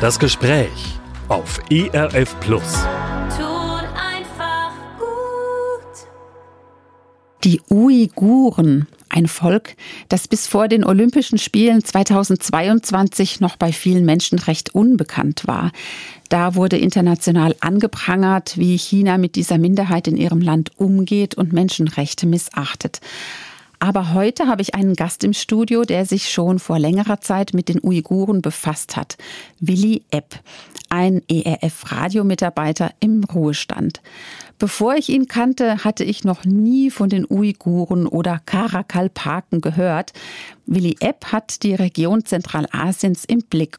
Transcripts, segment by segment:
Das Gespräch auf ERF Plus. Tut einfach gut. Die Uiguren, ein Volk, das bis vor den Olympischen Spielen 2022 noch bei vielen Menschen recht unbekannt war. Da wurde international angeprangert, wie China mit dieser Minderheit in ihrem Land umgeht und Menschenrechte missachtet. Aber heute habe ich einen Gast im Studio, der sich schon vor längerer Zeit mit den Uiguren befasst hat. Willi Epp, ein ERF-Radiomitarbeiter im Ruhestand. Bevor ich ihn kannte, hatte ich noch nie von den Uiguren oder Karakalpaken gehört. Willi Epp hat die Region Zentralasiens im Blick.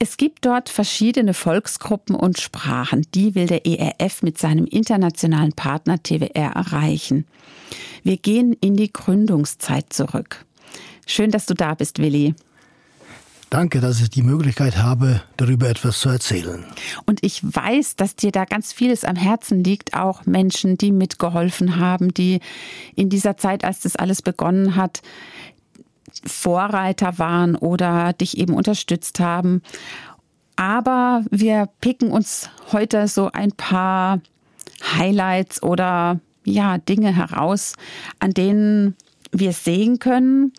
Es gibt dort verschiedene Volksgruppen und Sprachen. Die will der ERF mit seinem internationalen Partner TWR erreichen. Wir gehen in die Gründungszeit zurück. Schön, dass du da bist, Willi. Danke, dass ich die Möglichkeit habe, darüber etwas zu erzählen. Und ich weiß, dass dir da ganz vieles am Herzen liegt, auch Menschen, die mitgeholfen haben, die in dieser Zeit, als das alles begonnen hat, Vorreiter waren oder dich eben unterstützt haben. Aber wir picken uns heute so ein paar Highlights oder ja, Dinge heraus, an denen wir sehen können,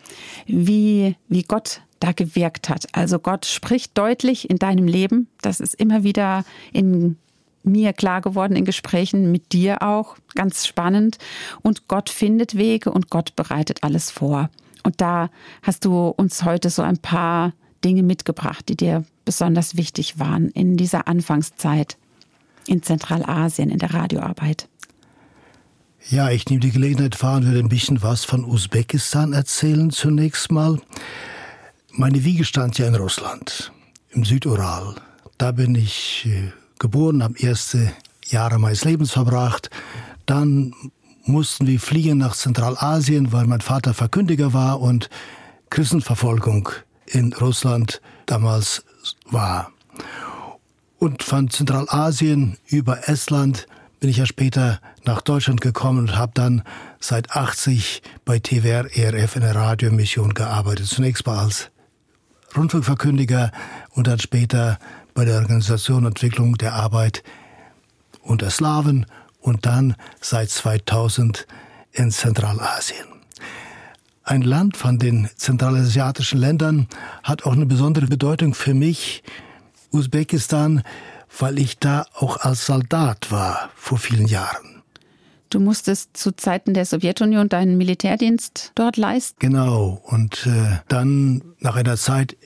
wie, wie Gott da gewirkt hat. Also Gott spricht deutlich in deinem Leben. Das ist immer wieder in mir klar geworden in Gesprächen mit dir auch. Ganz spannend. Und Gott findet Wege und Gott bereitet alles vor. Und da hast du uns heute so ein paar Dinge mitgebracht, die dir besonders wichtig waren in dieser Anfangszeit in Zentralasien, in der Radioarbeit. Ja, ich nehme die Gelegenheit wahr und würde ein bisschen was von Usbekistan erzählen zunächst mal. Meine Wiege stand ja in Russland, im Südural. Da bin ich äh, geboren, habe erste Jahre meines Lebens verbracht. Dann mussten wir fliehen nach Zentralasien, weil mein Vater Verkündiger war und Christenverfolgung in Russland damals war. Und von Zentralasien über Estland bin ich ja später nach Deutschland gekommen und habe dann seit 80 bei TWR ERF in der Radiomission gearbeitet. Zunächst mal als Rundfunkverkündiger und dann später bei der Organisation und Entwicklung der Arbeit unter Slawen und dann seit 2000 in Zentralasien. Ein Land von den zentralasiatischen Ländern hat auch eine besondere Bedeutung für mich, Usbekistan, weil ich da auch als Soldat war vor vielen Jahren. Du musstest zu Zeiten der Sowjetunion deinen Militärdienst dort leisten? Genau. Und äh, dann nach einer Zeit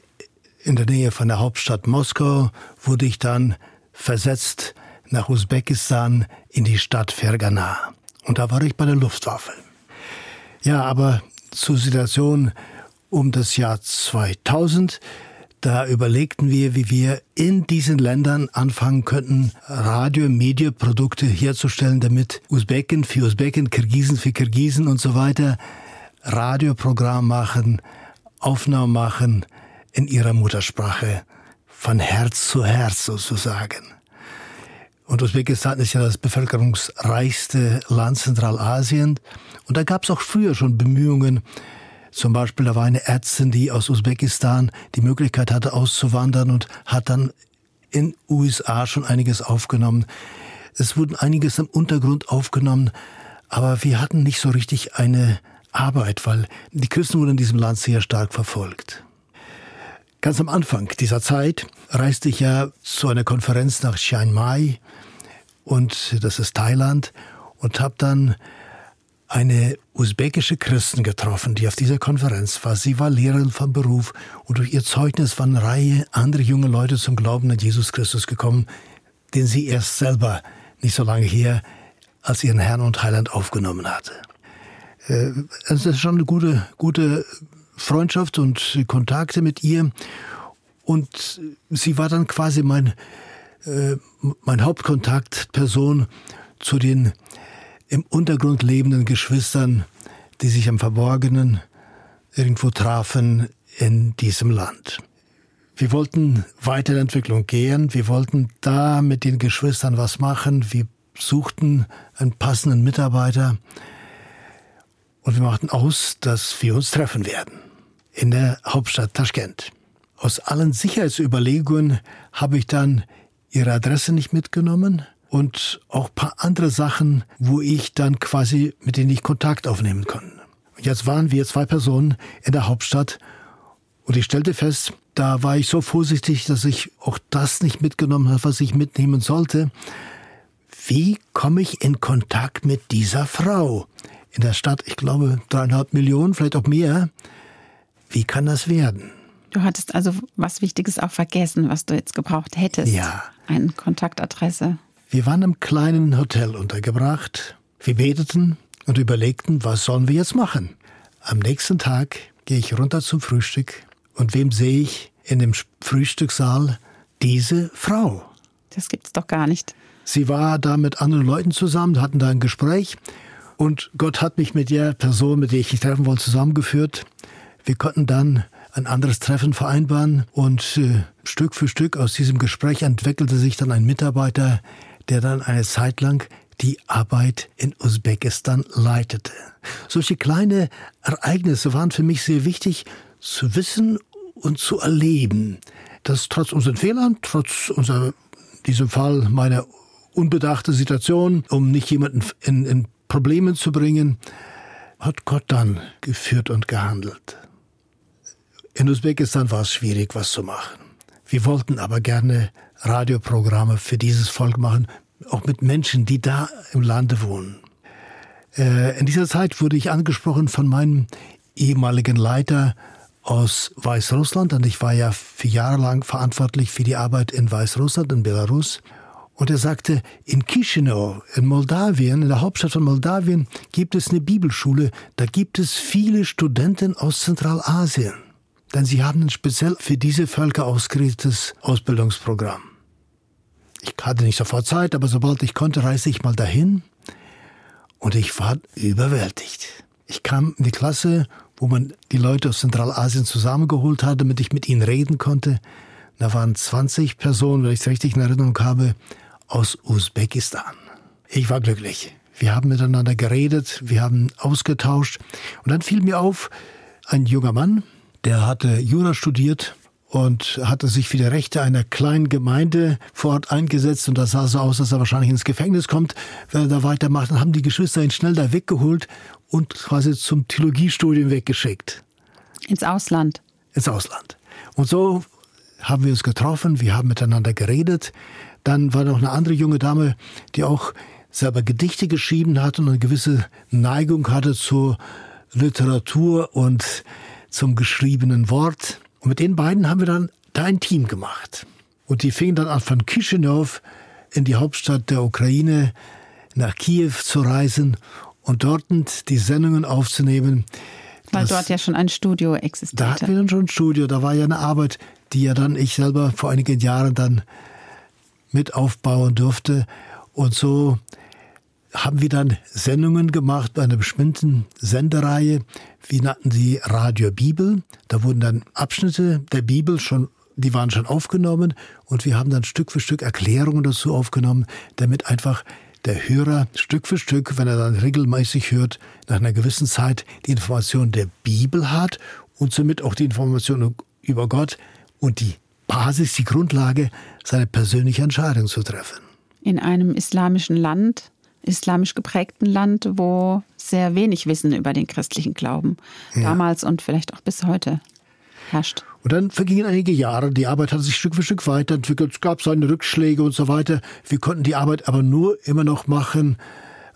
in der Nähe von der Hauptstadt Moskau wurde ich dann versetzt nach Usbekistan in die Stadt Fergana. Und da war ich bei der Luftwaffe. Ja, aber zur Situation um das Jahr 2000, da überlegten wir, wie wir in diesen Ländern anfangen könnten, Radio- und Mediaprodukte herzustellen, damit Usbeken für Usbeken, Kirgisen für Kirgisen und so weiter Radioprogramm machen, Aufnahmen machen in ihrer Muttersprache, von Herz zu Herz sozusagen. Und Usbekistan ist ja das bevölkerungsreichste Land Zentralasien. Und da gab es auch früher schon Bemühungen. Zum Beispiel, da war eine Ärztin, die aus Usbekistan die Möglichkeit hatte, auszuwandern und hat dann in USA schon einiges aufgenommen. Es wurden einiges im Untergrund aufgenommen, aber wir hatten nicht so richtig eine Arbeit, weil die Christen wurden in diesem Land sehr stark verfolgt. Ganz am Anfang dieser Zeit reiste ich ja zu einer Konferenz nach Chiang Mai und das ist Thailand und habe dann eine usbekische Christin getroffen, die auf dieser Konferenz war. Sie war Lehrerin von Beruf und durch ihr Zeugnis waren eine Reihe andere junge Leute zum Glauben an Jesus Christus gekommen, den sie erst selber nicht so lange her als ihren Herrn und Heiland aufgenommen hatte. Äh, es ist schon eine gute, gute Freundschaft und Kontakte mit ihr. Und sie war dann quasi mein, äh, mein Hauptkontaktperson zu den im Untergrund lebenden Geschwistern, die sich am Verborgenen irgendwo trafen in diesem Land. Wir wollten weiter in Entwicklung gehen. Wir wollten da mit den Geschwistern was machen. Wir suchten einen passenden Mitarbeiter. Und wir machten aus, dass wir uns treffen werden in der Hauptstadt Taschkent aus allen Sicherheitsüberlegungen habe ich dann ihre Adresse nicht mitgenommen und auch ein paar andere Sachen, wo ich dann quasi mit denen ich Kontakt aufnehmen konnte. Und jetzt waren wir zwei Personen in der Hauptstadt und ich stellte fest, da war ich so vorsichtig, dass ich auch das nicht mitgenommen habe, was ich mitnehmen sollte. Wie komme ich in Kontakt mit dieser Frau? In der Stadt, ich glaube, dreieinhalb Millionen, vielleicht auch mehr. Wie kann das werden? Du hattest also was Wichtiges auch vergessen, was du jetzt gebraucht hättest. Ja. Eine Kontaktadresse. Wir waren im kleinen Hotel untergebracht. Wir beteten und überlegten, was sollen wir jetzt machen. Am nächsten Tag gehe ich runter zum Frühstück und wem sehe ich in dem Frühstückssaal? Diese Frau. Das gibt's doch gar nicht. Sie war da mit anderen Leuten zusammen, hatten da ein Gespräch und Gott hat mich mit der Person, mit der ich mich treffen wollte, zusammengeführt. Wir konnten dann ein anderes Treffen vereinbaren und äh, Stück für Stück aus diesem Gespräch entwickelte sich dann ein Mitarbeiter, der dann eine Zeit lang die Arbeit in Usbekistan leitete. Solche kleine Ereignisse waren für mich sehr wichtig zu wissen und zu erleben, dass trotz unseren Fehlern, trotz unserer, diesem Fall meiner unbedachte Situation, um nicht jemanden in, in Probleme zu bringen, hat Gott dann geführt und gehandelt. In Usbekistan war es schwierig, was zu machen. Wir wollten aber gerne Radioprogramme für dieses Volk machen, auch mit Menschen, die da im Lande wohnen. Äh, in dieser Zeit wurde ich angesprochen von meinem ehemaligen Leiter aus Weißrussland und ich war ja vier Jahre lang verantwortlich für die Arbeit in Weißrussland, in Belarus. Und er sagte, in Chisinau, in Moldawien, in der Hauptstadt von Moldawien, gibt es eine Bibelschule. Da gibt es viele Studenten aus Zentralasien denn sie haben ein speziell für diese Völker ausgerichtetes Ausbildungsprogramm. Ich hatte nicht sofort Zeit, aber sobald ich konnte, reiste ich mal dahin und ich war überwältigt. Ich kam in die Klasse, wo man die Leute aus Zentralasien zusammengeholt hat, damit ich mit ihnen reden konnte. Da waren 20 Personen, wenn ich es richtig in Erinnerung habe, aus Usbekistan. Ich war glücklich. Wir haben miteinander geredet, wir haben ausgetauscht. Und dann fiel mir auf, ein junger Mann, der hatte Jura studiert und hatte sich für die Rechte einer kleinen Gemeinde vor Ort eingesetzt und das sah so aus, dass er wahrscheinlich ins Gefängnis kommt, wenn er da weitermacht. Dann haben die Geschwister ihn schnell da weggeholt und quasi zum Theologiestudium weggeschickt. Ins Ausland. Ins Ausland. Und so haben wir uns getroffen, wir haben miteinander geredet. Dann war noch eine andere junge Dame, die auch selber Gedichte geschrieben hat und eine gewisse Neigung hatte zur Literatur und zum geschriebenen Wort. Und mit den beiden haben wir dann da ein Team gemacht. Und die fingen dann an, von Chisinau in die Hauptstadt der Ukraine nach Kiew zu reisen und dort die Sendungen aufzunehmen. Weil das, dort ja schon ein Studio existierte. Da hatten wir dann schon ein Studio. Da war ja eine Arbeit, die ja dann ich selber vor einigen Jahren dann mit aufbauen durfte. Und so haben wir dann Sendungen gemacht bei einer bestimmten Sendereihe. Wir nannten sie Radio Bibel. Da wurden dann Abschnitte der Bibel schon, die waren schon aufgenommen und wir haben dann Stück für Stück Erklärungen dazu aufgenommen, damit einfach der Hörer Stück für Stück, wenn er dann regelmäßig hört, nach einer gewissen Zeit die Information der Bibel hat und somit auch die Information über Gott und die Basis, die Grundlage, seine persönliche Entscheidung zu treffen. In einem islamischen Land islamisch geprägten Land, wo sehr wenig Wissen über den christlichen Glauben ja. damals und vielleicht auch bis heute herrscht. Und dann vergingen einige Jahre, die Arbeit hat sich Stück für Stück weiterentwickelt, es gab seine Rückschläge und so weiter. Wir konnten die Arbeit aber nur immer noch machen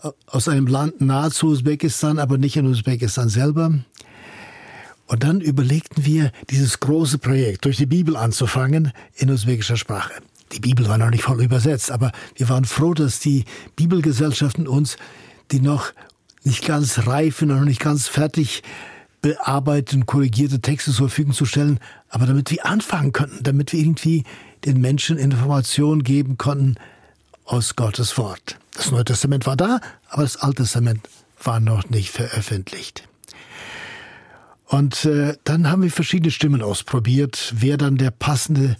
äh, aus einem Land nahezu Usbekistan, aber nicht in Usbekistan selber. Und dann überlegten wir, dieses große Projekt durch die Bibel anzufangen in usbekischer Sprache. Die Bibel war noch nicht voll übersetzt, aber wir waren froh, dass die Bibelgesellschaften uns die noch nicht ganz reifen, noch nicht ganz fertig bearbeiteten, korrigierte Texte zur Verfügung zu stellen, aber damit wir anfangen könnten, damit wir irgendwie den Menschen Informationen geben konnten aus Gottes Wort. Das Neue Testament war da, aber das Alte Testament war noch nicht veröffentlicht. Und äh, dann haben wir verschiedene Stimmen ausprobiert, wer dann der passende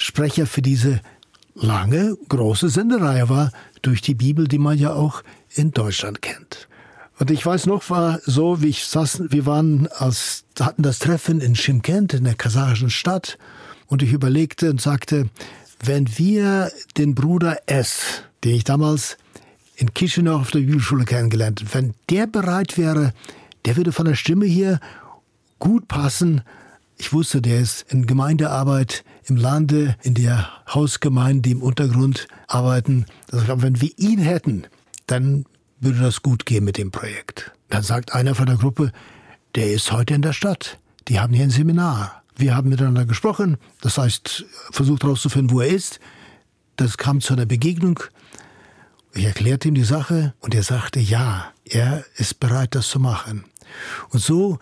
Sprecher für diese lange, große Sendereihe war durch die Bibel, die man ja auch in Deutschland kennt. Und ich weiß noch, war so, wie ich saß, wir waren als, hatten das Treffen in Shimkent, in der kasachischen Stadt, und ich überlegte und sagte, wenn wir den Bruder S, den ich damals in Chisinau auf der Bibelschule kennengelernt wenn der bereit wäre, der würde von der Stimme hier gut passen. Ich wusste, der ist in Gemeindearbeit im Lande, in der Hausgemeinde, die im Untergrund arbeiten. Also, wenn wir ihn hätten, dann würde das gut gehen mit dem Projekt. Dann sagt einer von der Gruppe, der ist heute in der Stadt. Die haben hier ein Seminar. Wir haben miteinander gesprochen, das heißt, versucht herauszufinden, wo er ist. Das kam zu einer Begegnung. Ich erklärte ihm die Sache und er sagte, ja, er ist bereit, das zu machen. Und so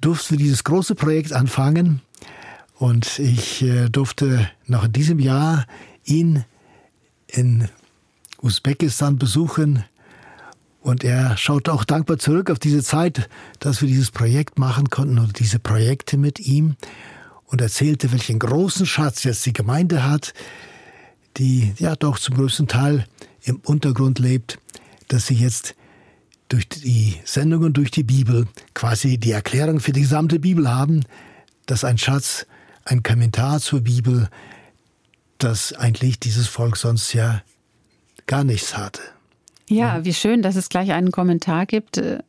durften wir dieses große Projekt anfangen und ich äh, durfte noch in diesem Jahr ihn in Usbekistan besuchen. Und er schaut auch dankbar zurück auf diese Zeit, dass wir dieses Projekt machen konnten oder diese Projekte mit ihm und erzählte, welchen großen Schatz jetzt die Gemeinde hat, die ja doch zum größten Teil im Untergrund lebt, dass sie jetzt durch die Sendungen durch die Bibel quasi die Erklärung für die gesamte Bibel haben, dass ein Schatz, ein Kommentar zur Bibel, das eigentlich dieses Volk sonst ja gar nichts hatte. Ja, wie schön, dass es gleich einen Kommentar gibt, äh,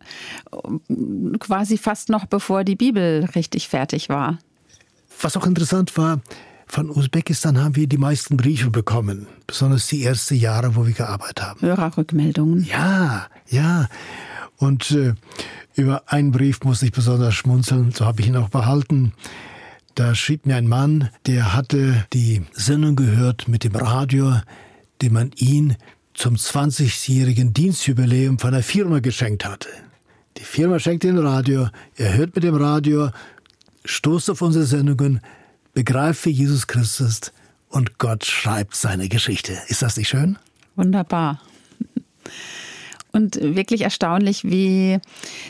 quasi fast noch bevor die Bibel richtig fertig war. Was auch interessant war, von Usbekistan haben wir die meisten Briefe bekommen, besonders die ersten Jahre, wo wir gearbeitet haben. Hörerrückmeldungen. Ja, ja. Und äh, über einen Brief musste ich besonders schmunzeln, so habe ich ihn auch behalten. Da schrieb mir ein Mann, der hatte die Sendung gehört mit dem Radio, den man ihn zum 20-jährigen Dienstjubiläum von der Firma geschenkt hatte. Die Firma schenkt den Radio, er hört mit dem Radio, stoßt auf unsere Sendungen, begreift für Jesus Christus und Gott schreibt seine Geschichte. Ist das nicht schön? Wunderbar. Und wirklich erstaunlich, wie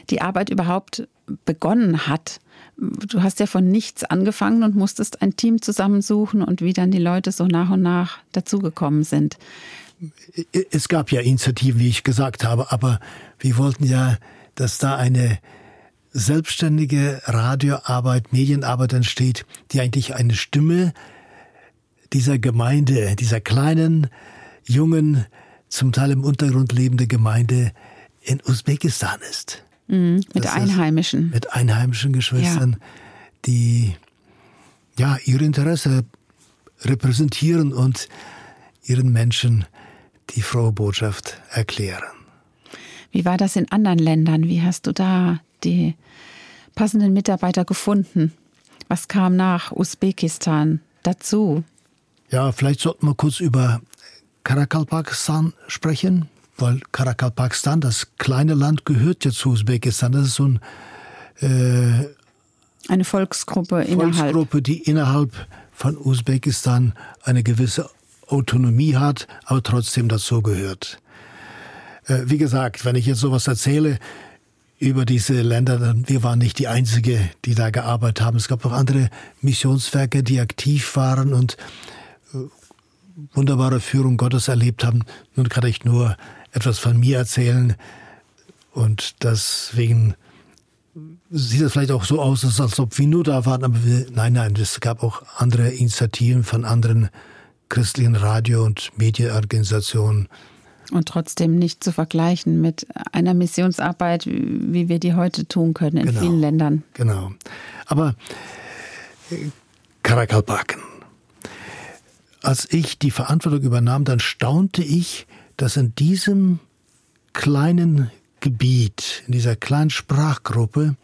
die Arbeit überhaupt begonnen hat. Du hast ja von nichts angefangen und musstest ein Team zusammensuchen und wie dann die Leute so nach und nach dazugekommen sind es gab ja Initiativen, wie ich gesagt habe, aber wir wollten ja, dass da eine selbstständige Radioarbeit, Medienarbeit entsteht, die eigentlich eine Stimme dieser Gemeinde, dieser kleinen, jungen, zum Teil im Untergrund lebende Gemeinde in Usbekistan ist. Mhm, mit das Einheimischen. Mit einheimischen Geschwistern, ja. die ja ihr Interesse repräsentieren und ihren Menschen die frohe Botschaft erklären. Wie war das in anderen Ländern? Wie hast du da die passenden Mitarbeiter gefunden? Was kam nach Usbekistan dazu? Ja, vielleicht sollten wir kurz über Karakalpakistan sprechen, weil Karakalpakistan, das kleine Land, gehört ja zu Usbekistan. Das ist so ein, äh, eine Volksgruppe, Volksgruppe, die innerhalb von Usbekistan eine gewisse Autonomie hat, aber trotzdem dazu gehört. Äh, wie gesagt, wenn ich jetzt sowas erzähle über diese Länder, dann wir waren nicht die Einzige, die da gearbeitet haben. Es gab auch andere Missionswerke, die aktiv waren und äh, wunderbare Führung Gottes erlebt haben. Nun kann ich nur etwas von mir erzählen und deswegen sieht es vielleicht auch so aus, als ob wir nur da waren, aber wir, nein, nein, es gab auch andere Initiativen von anderen christlichen Radio- und Medienorganisationen. Und trotzdem nicht zu vergleichen mit einer Missionsarbeit, wie wir die heute tun können in genau, vielen Ländern. Genau. Aber äh, Karakalpaken. Als ich die Verantwortung übernahm, dann staunte ich, dass in diesem kleinen Gebiet, in dieser kleinen Sprachgruppe,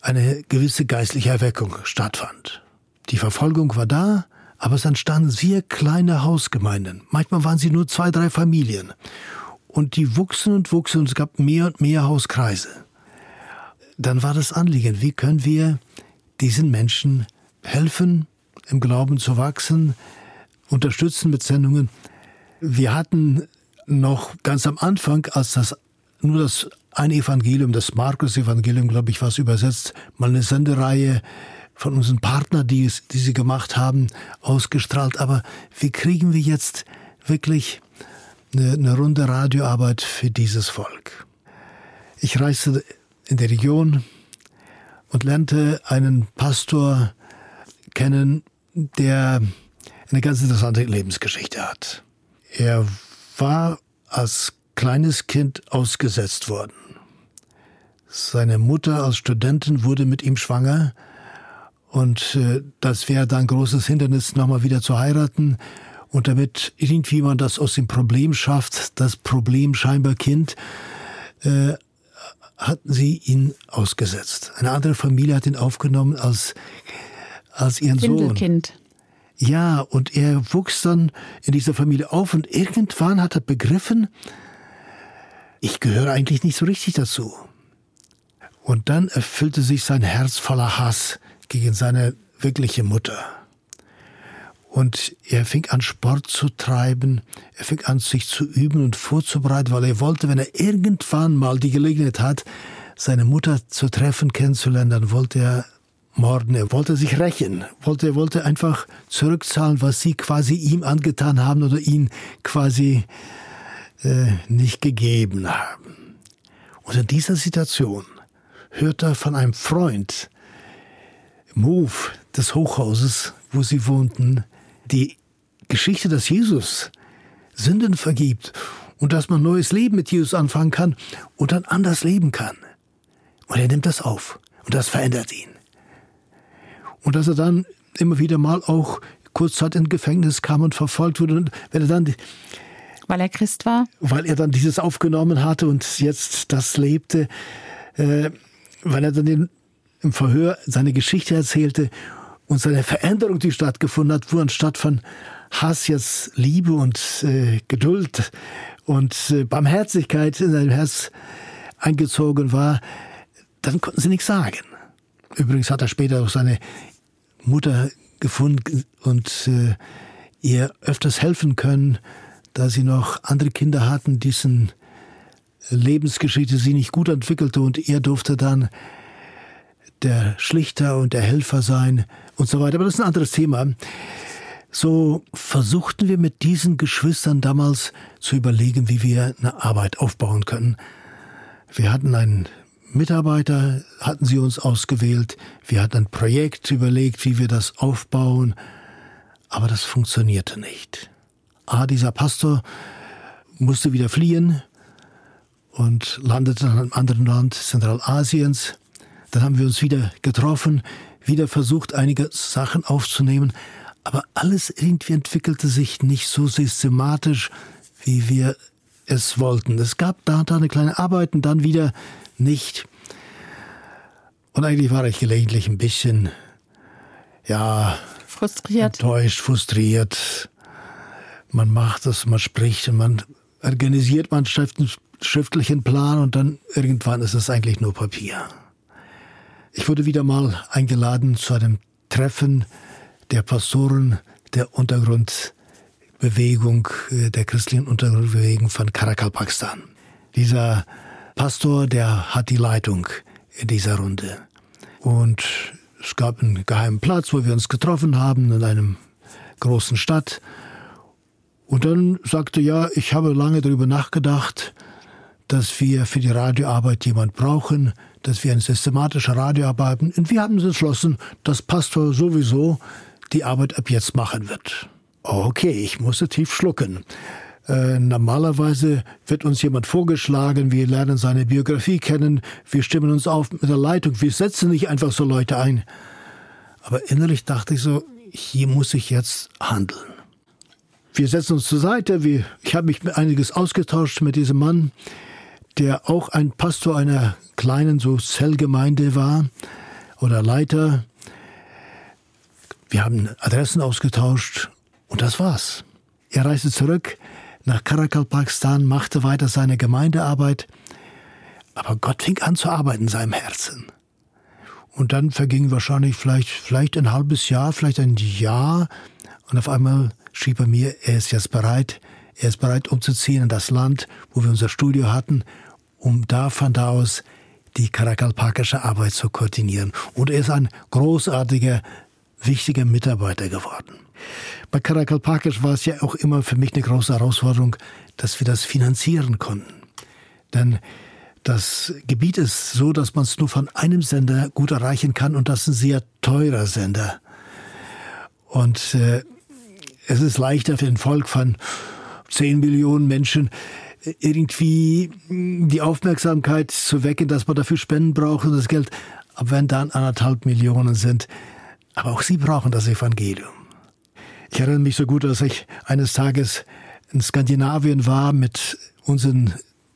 eine gewisse geistliche Erweckung stattfand. Die Verfolgung war da, aber es entstanden sehr kleine Hausgemeinden. Manchmal waren sie nur zwei, drei Familien. Und die wuchsen und wuchsen und es gab mehr und mehr Hauskreise. Dann war das Anliegen, wie können wir diesen Menschen helfen, im Glauben zu wachsen, unterstützen mit Sendungen. Wir hatten noch ganz am Anfang, als das nur das ein Evangelium, das Markus-Evangelium, glaube ich, was übersetzt, mal eine Sendereihe von unseren Partnern, die, es, die sie gemacht haben, ausgestrahlt. Aber wie kriegen wir jetzt wirklich eine, eine runde Radioarbeit für dieses Volk? Ich reiste in die Region und lernte einen Pastor kennen, der eine ganz interessante Lebensgeschichte hat. Er war als kleines Kind ausgesetzt worden. Seine Mutter als Studentin wurde mit ihm schwanger und äh, das wäre dann großes Hindernis, nochmal wieder zu heiraten. Und damit irgendwie man das aus dem Problem schafft, das Problem scheinbar Kind, äh, hatten sie ihn ausgesetzt. Eine andere Familie hat ihn aufgenommen als, als ihren. Sohn. Ja, und er wuchs dann in dieser Familie auf und irgendwann hat er begriffen, ich gehöre eigentlich nicht so richtig dazu. Und dann erfüllte sich sein Herz voller Hass gegen seine wirkliche Mutter. Und er fing an, Sport zu treiben. Er fing an, sich zu üben und vorzubereiten, weil er wollte, wenn er irgendwann mal die Gelegenheit hat, seine Mutter zu treffen, kennenzulernen, dann wollte er morden. Er wollte sich rächen. Wollte, er wollte einfach zurückzahlen, was sie quasi ihm angetan haben oder ihn quasi äh, nicht gegeben haben. Und in dieser Situation hört er von einem Freund Hof des Hochhauses, wo sie wohnten, die Geschichte, dass Jesus Sünden vergibt und dass man neues Leben mit Jesus anfangen kann und dann anders leben kann. Und er nimmt das auf und das verändert ihn. Und dass er dann immer wieder mal auch kurzzeit in Gefängnis kam und verfolgt wurde. Und wenn er dann weil er Christ war? Weil er dann dieses aufgenommen hatte und jetzt das lebte. Äh, weil er dann den, im Verhör seine Geschichte erzählte und seine Veränderung, die stattgefunden hat, wo anstatt von Hass jetzt Liebe und äh, Geduld und äh, Barmherzigkeit in sein Herz eingezogen war, dann konnten sie nichts sagen. Übrigens hat er später auch seine Mutter gefunden und äh, ihr öfters helfen können, da sie noch andere Kinder hatten, dessen Lebensgeschichte sie nicht gut entwickelte und er durfte dann der Schlichter und der Helfer sein und so weiter. Aber das ist ein anderes Thema. So versuchten wir mit diesen Geschwistern damals zu überlegen, wie wir eine Arbeit aufbauen können. Wir hatten einen Mitarbeiter, hatten sie uns ausgewählt. Wir hatten ein Projekt überlegt, wie wir das aufbauen. Aber das funktionierte nicht. Ah, dieser Pastor musste wieder fliehen und landete in einem anderen Land Zentralasiens. Dann haben wir uns wieder getroffen, wieder versucht, einige Sachen aufzunehmen, aber alles irgendwie entwickelte sich nicht so systematisch, wie wir es wollten. Es gab da und da eine kleine Arbeit und dann wieder nicht. Und eigentlich war ich gelegentlich ein bisschen, ja, frustriert, enttäuscht, frustriert man macht es, man spricht und man organisiert man einen schriftlichen Plan und dann irgendwann ist es eigentlich nur Papier. Ich wurde wieder mal eingeladen zu einem Treffen der Pastoren der Untergrundbewegung, äh, der christlichen Untergrundbewegung von Karakal, Pakistan. Dieser Pastor, der hat die Leitung in dieser Runde. Und es gab einen geheimen Platz, wo wir uns getroffen haben in einem großen Stadt. Und dann sagte ja, ich habe lange darüber nachgedacht, dass wir für die Radioarbeit jemand brauchen, dass wir eine systematische Radioarbeit haben. Und wir haben entschlossen, dass Pastor sowieso die Arbeit ab jetzt machen wird. Okay, ich musste tief schlucken. Äh, normalerweise wird uns jemand vorgeschlagen, wir lernen seine Biografie kennen, wir stimmen uns auf mit der Leitung, wir setzen nicht einfach so Leute ein. Aber innerlich dachte ich so, hier muss ich jetzt handeln. Wir setzen uns zur Seite. Wir, ich habe mich einiges ausgetauscht mit diesem Mann, der auch ein Pastor einer kleinen so Zellgemeinde war oder Leiter. Wir haben Adressen ausgetauscht und das war's. Er reiste zurück nach Karakal, Pakistan, machte weiter seine Gemeindearbeit, aber Gott fing an zu arbeiten in seinem Herzen. Und dann verging wahrscheinlich vielleicht, vielleicht ein halbes Jahr, vielleicht ein Jahr und auf einmal schrieb er mir, er ist jetzt bereit, er ist bereit umzuziehen in das Land, wo wir unser Studio hatten, um da von da aus die karakalpakische Arbeit zu koordinieren. Und er ist ein großartiger, wichtiger Mitarbeiter geworden. Bei Karakalpakisch war es ja auch immer für mich eine große Herausforderung, dass wir das finanzieren konnten. Denn Das Gebiet ist so, dass man es nur von einem Sender gut erreichen kann und das ist ein sehr teurer Sender. Und äh, es ist leichter für ein Volk von 10 Millionen Menschen irgendwie die Aufmerksamkeit zu wecken, dass man dafür Spenden braucht und das Geld. Aber wenn dann anderthalb Millionen sind, aber auch sie brauchen das Evangelium. Ich erinnere mich so gut, dass ich eines Tages in Skandinavien war mit unseren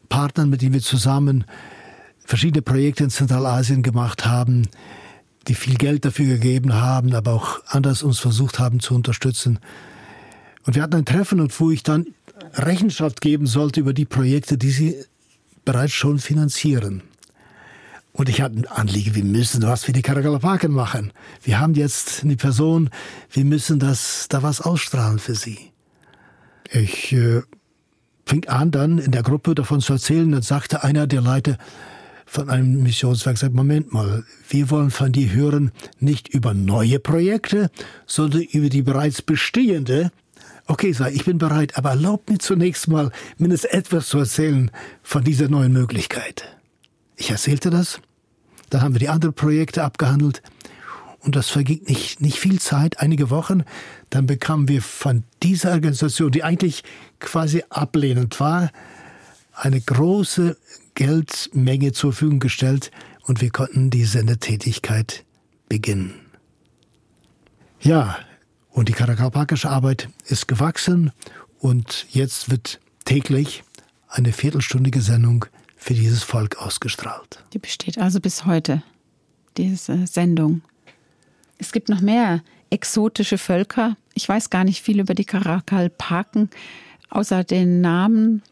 Partnern, mit denen wir zusammen verschiedene Projekte in Zentralasien gemacht haben, die viel Geld dafür gegeben haben, aber auch anders uns versucht haben zu unterstützen. Und wir hatten ein Treffen und wo ich dann Rechenschaft geben sollte über die Projekte, die sie bereits schon finanzieren. Und ich hatte ein Anliegen, wir müssen was für die Karagalapaken machen. Wir haben jetzt eine Person, wir müssen das, da was ausstrahlen für sie. Ich äh, fing an, dann in der Gruppe davon zu erzählen, dann sagte einer der Leiter von einem Missionswerk, sagt, Moment mal, wir wollen von dir hören, nicht über neue Projekte, sondern über die bereits bestehende, Okay, sag, ich bin bereit, aber erlaub mir zunächst mal mindestens etwas zu erzählen von dieser neuen Möglichkeit. Ich erzählte das, dann haben wir die anderen Projekte abgehandelt. Und das verging nicht, nicht viel Zeit, einige Wochen, dann bekamen wir von dieser Organisation, die eigentlich quasi ablehnend war, eine große Geldmenge zur Verfügung gestellt. Und wir konnten die Sendetätigkeit beginnen. Ja, und die karakapakische Arbeit ist gewachsen. Und jetzt wird täglich eine viertelstündige Sendung für dieses Volk ausgestrahlt. Die besteht also bis heute, diese Sendung. Es gibt noch mehr exotische Völker. Ich weiß gar nicht viel über die Karakalpaken, außer den Namen.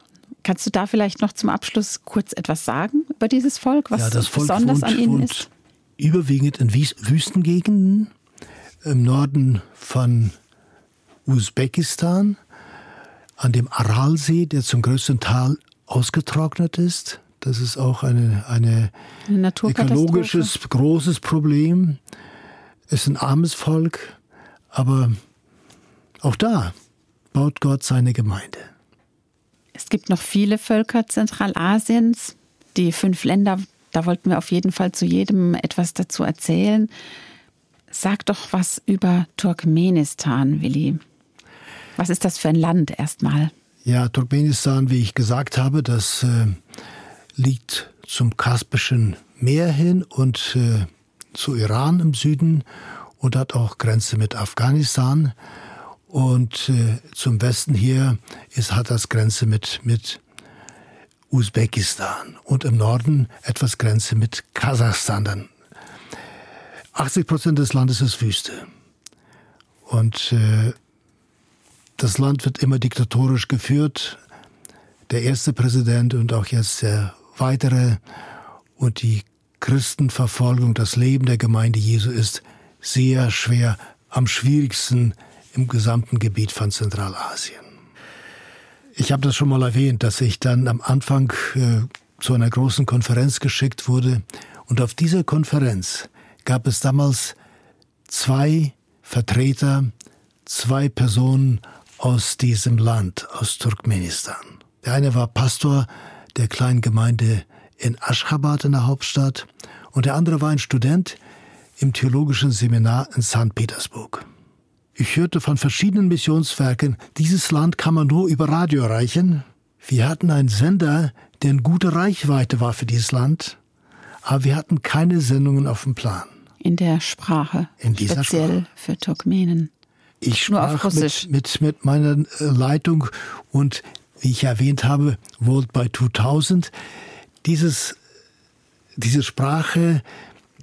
Kannst du da vielleicht noch zum Abschluss kurz etwas sagen über dieses Volk, was ja, das Volk besonders wohnt, an ihnen ist? Überwiegend in Wüstengegenden im Norden von Usbekistan, an dem Aralsee, der zum größten Teil ausgetrocknet ist. Das ist auch eine, eine, Eine ökologisches großes Problem. Es ist ein armes Volk, aber auch da baut Gott seine Gemeinde. Es gibt noch viele Völker Zentralasiens. Die fünf Länder, da wollten wir auf jeden Fall zu jedem etwas dazu erzählen. Sag doch was über Turkmenistan, Willi. Was ist das für ein Land erstmal? Ja, Turkmenistan, wie ich gesagt habe, das äh, liegt zum Kaspischen Meer hin und äh, zu Iran im Süden und hat auch Grenze mit Afghanistan. Und äh, zum Westen hier ist, hat das Grenze mit, mit Usbekistan und im Norden etwas Grenze mit Kasachstan. Dann 80 Prozent des Landes ist Wüste. Und äh, das Land wird immer diktatorisch geführt. Der erste Präsident und auch jetzt der weitere. Und die Christenverfolgung, das Leben der Gemeinde Jesu ist sehr schwer, am schwierigsten im gesamten Gebiet von Zentralasien. Ich habe das schon mal erwähnt, dass ich dann am Anfang äh, zu einer großen Konferenz geschickt wurde. Und auf dieser Konferenz gab es damals zwei Vertreter, zwei Personen aus diesem Land, aus Turkmenistan. Der eine war Pastor der kleinen Gemeinde in Aschgabat in der Hauptstadt und der andere war ein Student im theologischen Seminar in St. Petersburg. Ich hörte von verschiedenen Missionswerken, dieses Land kann man nur über Radio erreichen. Wir hatten einen Sender, der eine gute Reichweite war für dieses Land, aber wir hatten keine Sendungen auf dem Plan. In der Sprache. In dieser speziell Sprache. für Turkmenen. Ich sprach mit, mit, mit meiner äh, Leitung und wie ich erwähnt habe, World by 2000. Dieses, diese Sprache,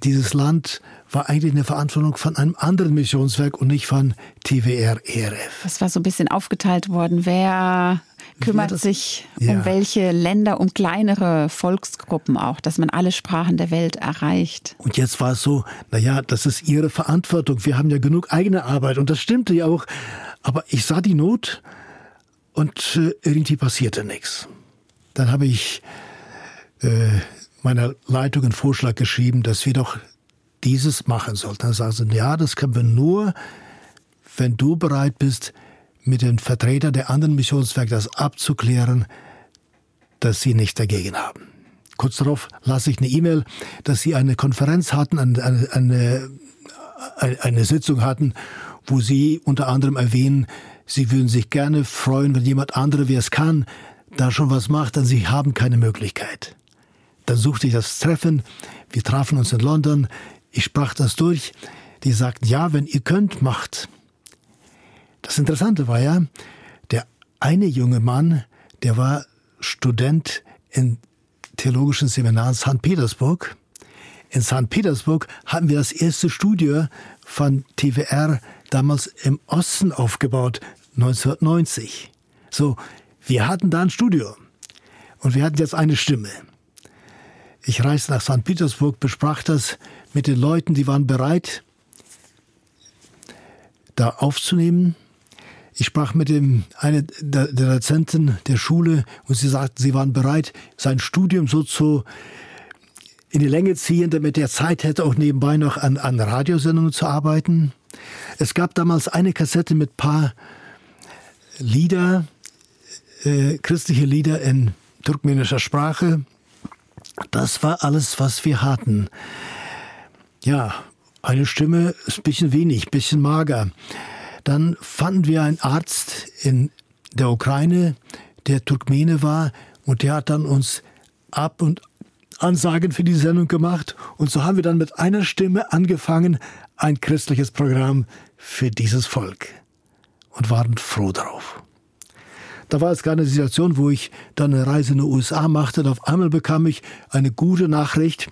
dieses Land war eigentlich eine Verantwortung von einem anderen Missionswerk und nicht von TWR ERF. Das war so ein bisschen aufgeteilt worden. Wer kümmert das- sich Ja. um welche Länder, um kleinere Volksgruppen auch, dass man alle Sprachen der Welt erreicht? Und jetzt war es so, naja, das ist ihre Verantwortung. Wir haben ja genug eigene Arbeit und das stimmte ja auch. Aber ich sah die Not und äh, irgendwie passierte nichts. Dann habe ich äh, meiner Leitung einen Vorschlag geschrieben, dass wir doch dieses machen sollten. Dann sagen sie, ja, das können wir nur, wenn du bereit bist, mit den Vertretern der anderen Missionswerke das abzuklären, dass sie nichts dagegen haben. kurz darauf las ich eine E-Mail, dass sie eine Konferenz hatten, eine, eine, eine Sitzung hatten, wo sie unter anderem erwähnen, sie würden sich gerne freuen, wenn jemand andere, wer es kann, da schon was macht, denn sie haben keine Möglichkeit. Dann suchte ich das Treffen, wir trafen uns in London, ich sprach das durch, die sagten, ja, wenn ihr könnt, macht. Das Interessante war ja, der eine junge Mann, der war Student im Theologischen Seminar in St. Petersburg. In St. Petersburg hatten wir das erste Studio von TWR damals im Osten aufgebaut, 1990. So, wir hatten da ein Studio und wir hatten jetzt eine Stimme. Ich reiste nach St. Petersburg, besprach das mit den Leuten, die waren bereit, da aufzunehmen. Ich sprach mit dem eine der, der Dozenten der Schule und sie sagten, sie waren bereit, sein Studium so zu in die Länge ziehen, damit er Zeit hätte, auch nebenbei noch an, an Radiosendungen zu arbeiten. Es gab damals eine Kassette mit paar Lieder, äh, christliche Lieder in turkmenischer Sprache. Das war alles, was wir hatten. Ja, eine Stimme ist ein bisschen wenig, ein bisschen mager. Dann fanden wir einen Arzt in der Ukraine, der Turkmene war, und der hat dann uns ab und Ansagen für die Sendung gemacht. Und so haben wir dann mit einer Stimme angefangen, ein christliches Programm für dieses Volk. Und waren froh darauf. Da war es gerade eine Situation, wo ich dann eine Reise in die USA machte. Und auf einmal bekam ich eine gute Nachricht,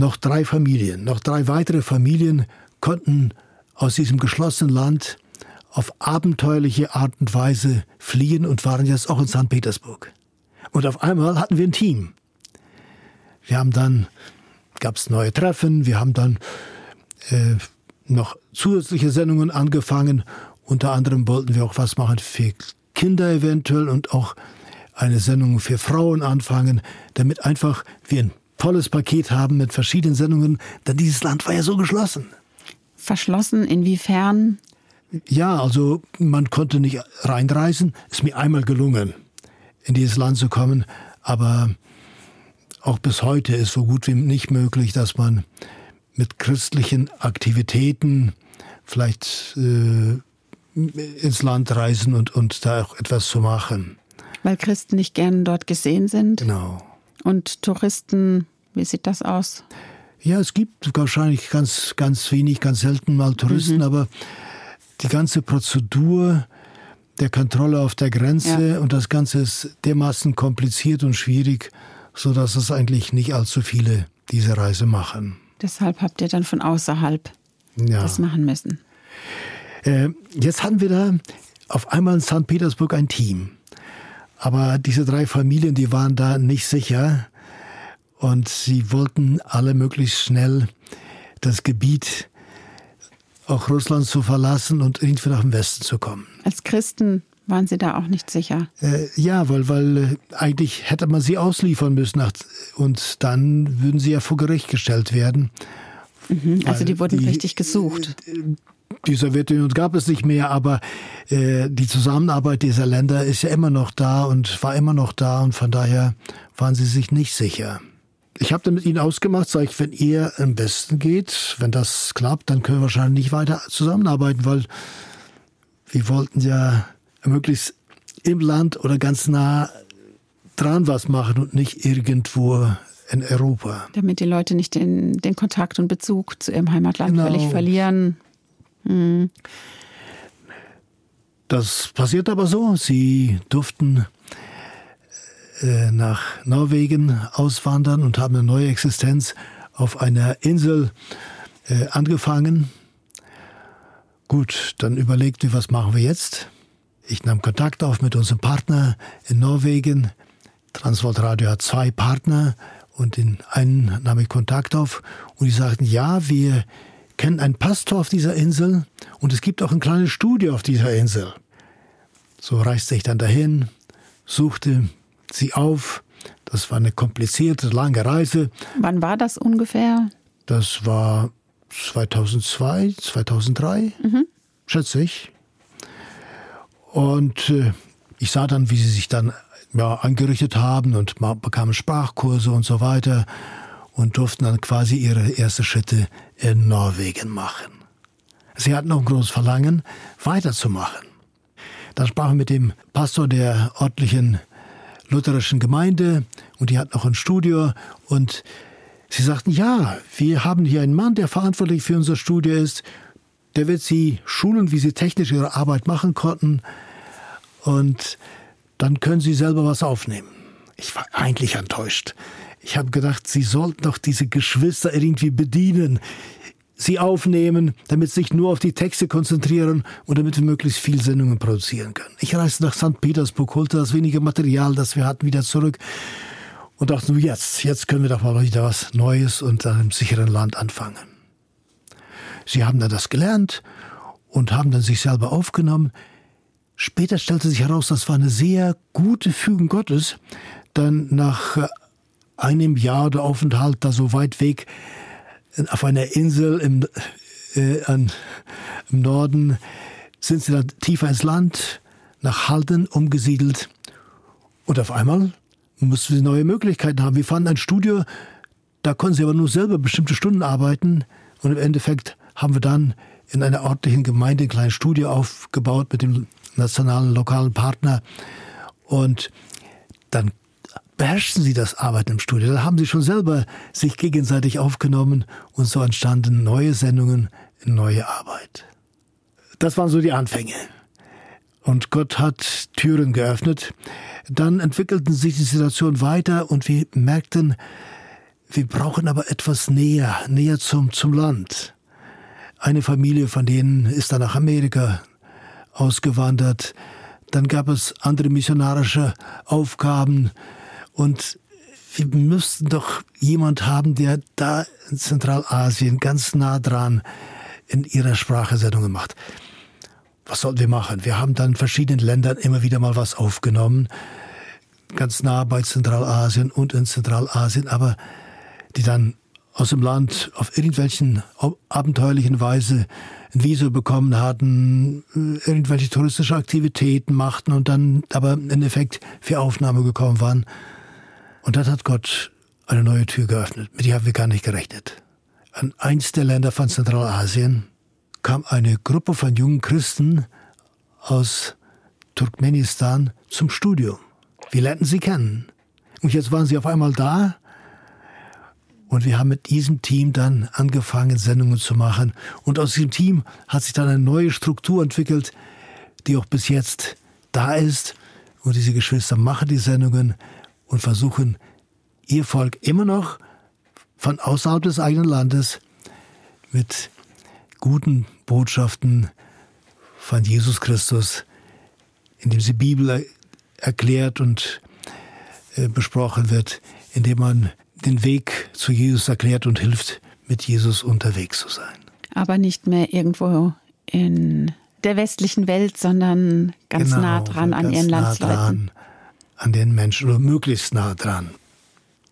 noch drei Familien, noch drei weitere Familien konnten aus diesem geschlossenen Land auf abenteuerliche Art und Weise fliehen und waren jetzt auch in St. Petersburg. Und auf einmal hatten wir ein Team. Wir haben dann, gab es neue Treffen, wir haben dann äh, noch zusätzliche Sendungen angefangen. Unter anderem wollten wir auch was machen für Kinder eventuell und auch eine Sendung für Frauen anfangen, damit einfach wir ein volles Paket haben mit verschiedenen Sendungen, denn dieses Land war ja so geschlossen. Verschlossen inwiefern? Ja, also man konnte nicht reinreisen. Ist mir einmal gelungen, in dieses Land zu kommen, aber auch bis heute ist so gut wie nicht möglich, dass man mit christlichen Aktivitäten vielleicht äh, ins Land reisen und, und da auch etwas zu machen. Weil Christen nicht gern dort gesehen sind? Genau. Und Touristen, wie sieht das aus? Ja, es gibt wahrscheinlich ganz, ganz wenig, ganz selten mal Touristen, mhm. aber die ganze Prozedur der Kontrolle auf der Grenze ja. und das Ganze ist dermaßen kompliziert und schwierig, so dass es eigentlich nicht allzu viele diese Reise machen. Deshalb habt ihr dann von außerhalb ja. das machen müssen. Äh, jetzt hatten wir da auf einmal in St. Petersburg ein Team. Aber diese drei Familien, die waren da nicht sicher und sie wollten alle möglichst schnell das Gebiet auch Russland zu verlassen und irgendwie nach dem Westen zu kommen. Als Christen waren Sie da auch nicht sicher? Äh, ja, weil, weil äh, eigentlich hätte man sie ausliefern müssen und dann würden sie ja vor Gericht gestellt werden. Mhm, also die wurden die, richtig gesucht. Die Sowjetunion gab es nicht mehr, aber äh, die Zusammenarbeit dieser Länder ist ja immer noch da und war immer noch da und von daher waren sie sich nicht sicher. Ich habe dann mit ihnen ausgemacht, sage ich, wenn ihr am besten geht, wenn das klappt, dann können wir wahrscheinlich nicht weiter zusammenarbeiten, weil wir wollten ja möglichst im Land oder ganz nah dran was machen und nicht irgendwo in Europa. Damit die Leute nicht den, den Kontakt und Bezug zu ihrem Heimatland genau. völlig verlieren. Hm. Das passiert aber so. Sie durften äh, nach Norwegen auswandern und haben eine neue Existenz auf einer Insel äh, angefangen. Gut, dann überlegten wir, was machen wir jetzt? Ich nahm Kontakt auf mit unserem Partner in Norwegen. Transworld Radio hat zwei Partner und in einen nahm ich Kontakt auf und die sagten, ja, wir kennen einen Pastor auf dieser Insel und es gibt auch ein kleines Studio auf dieser Insel. So reiste ich dann dahin, suchte sie auf. Das war eine komplizierte, lange Reise. Wann war das ungefähr? Das war 2002, 2003, mhm. schätze ich. Und äh, ich sah dann, wie sie sich dann ja, angerichtet haben und bekamen Sprachkurse und so weiter und durften dann quasi ihre ersten Schritte in Norwegen machen. Sie hatten auch ein großes Verlangen, weiterzumachen. Dann sprachen wir mit dem Pastor der örtlichen lutherischen Gemeinde und die hatten auch ein Studio und sie sagten, ja, wir haben hier einen Mann, der verantwortlich für unser Studio ist, der wird sie schulen, wie sie technisch ihre Arbeit machen konnten und dann können sie selber was aufnehmen. Ich war eigentlich enttäuscht. Ich habe gedacht, sie sollten doch diese Geschwister irgendwie bedienen sie aufnehmen, damit sie sich nur auf die Texte konzentrieren und damit wir möglichst viel Sendungen produzieren können. Ich reiste nach St. Petersburg, holte das wenige Material, das wir hatten, wieder zurück und dachte nur jetzt, jetzt können wir doch mal wieder was Neues und einem sicheren Land anfangen. Sie haben dann das gelernt und haben dann sich selber aufgenommen. Später stellte sich heraus, das war eine sehr gute Fügung Gottes. Dann nach einem Jahr der Aufenthalt da so weit weg auf einer Insel im, äh, an, im Norden sind sie dann tiefer ins Land, nach Halden umgesiedelt. Und auf einmal mussten sie neue Möglichkeiten haben. Wir fanden ein Studio, da konnten sie aber nur selber bestimmte Stunden arbeiten. Und im Endeffekt haben wir dann in einer örtlichen Gemeinde ein kleines Studio aufgebaut mit dem nationalen, lokalen Partner. Und dann beherrschten sie das Arbeiten im Studio. Da haben sie schon selber sich gegenseitig aufgenommen und so entstanden neue Sendungen, neue Arbeit. Das waren so die Anfänge. Und Gott hat Türen geöffnet. Dann entwickelten sich die Situation weiter und wir merkten, wir brauchen aber etwas näher, näher zum, zum Land. Eine Familie von denen ist dann nach Amerika ausgewandert. Dann gab es andere missionarische Aufgaben. Und wir müssten doch jemand haben, der da in Zentralasien ganz nah dran in ihrer Sprache Sendungen macht. Was sollten wir machen? Wir haben dann in verschiedenen Ländern immer wieder mal was aufgenommen, ganz nah bei Zentralasien und in Zentralasien, aber die dann aus dem Land auf irgendwelchen abenteuerlichen Weise ein Visum bekommen hatten, irgendwelche touristische Aktivitäten machten und dann aber im Endeffekt für Aufnahme gekommen waren. Und dann hat Gott eine neue Tür geöffnet. Mit der haben wir gar nicht gerechnet. An eins der Länder von Zentralasien kam eine Gruppe von jungen Christen aus Turkmenistan zum Studium. Wir lernten sie kennen. Und jetzt waren sie auf einmal da. Und wir haben mit diesem Team dann angefangen, Sendungen zu machen. Und aus diesem Team hat sich dann eine neue Struktur entwickelt, die auch bis jetzt da ist. Und diese Geschwister machen die Sendungen und versuchen, ihr Volk immer noch von außerhalb des eigenen Landes mit guten Botschaften von Jesus Christus, indem sie Bibel erklärt und äh, besprochen wird, indem man den Weg zu Jesus erklärt und hilft, mit Jesus unterwegs zu sein. Aber nicht mehr irgendwo in der westlichen Welt, sondern ganz genau, nah dran an ihren nah Landsleuten. Dran an den Menschen oder möglichst nah dran.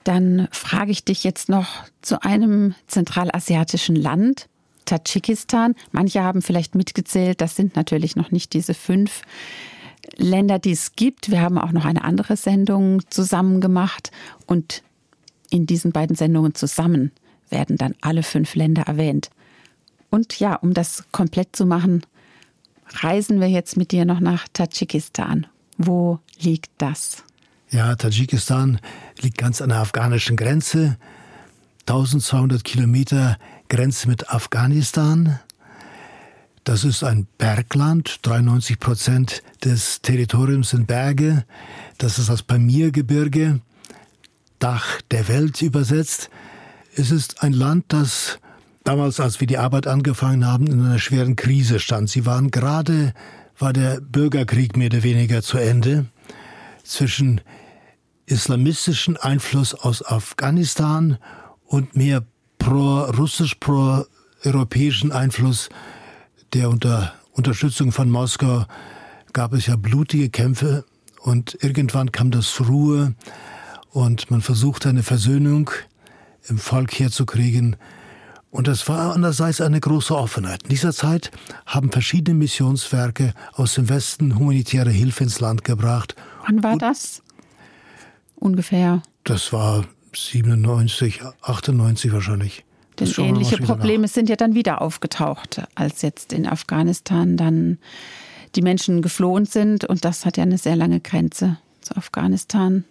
Dann frage ich dich jetzt noch zu einem zentralasiatischen Land, Tadschikistan. Manche haben vielleicht mitgezählt, das sind natürlich noch nicht diese fünf Länder, die es gibt. Wir haben auch noch eine andere Sendung zusammen gemacht und in diesen beiden Sendungen zusammen werden dann alle fünf Länder erwähnt. Und ja, um das komplett zu machen, reisen wir jetzt mit dir noch nach Tadschikistan. Wo liegt das? Ja, Tadschikistan liegt ganz an der afghanischen Grenze. 1200 Kilometer Grenze mit Afghanistan. Das ist ein Bergland. 93 Prozent des Territoriums sind Berge. Das ist das Pamirgebirge, Dach der Welt übersetzt. Es ist ein Land, das damals, als wir die Arbeit angefangen haben, in einer schweren Krise stand. Sie waren gerade war der Bürgerkrieg mehr oder weniger zu Ende zwischen islamistischen Einfluss aus Afghanistan und mehr pro-russisch, pro-europäischen Einfluss, der unter Unterstützung von Moskau gab es ja blutige Kämpfe und irgendwann kam das zur Ruhe und man versuchte eine Versöhnung im Volk herzukriegen. Und das war andererseits eine große Offenheit. In dieser Zeit haben verschiedene Missionswerke aus dem Westen humanitäre Hilfe ins Land gebracht. Wann war das? ungefähr? Das war 97, 98 wahrscheinlich. Denn ähnliche Probleme danach. sind ja dann wieder aufgetaucht, als jetzt in Afghanistan dann die Menschen geflohen sind. Und das hat ja eine sehr lange Grenze zu Afghanistan.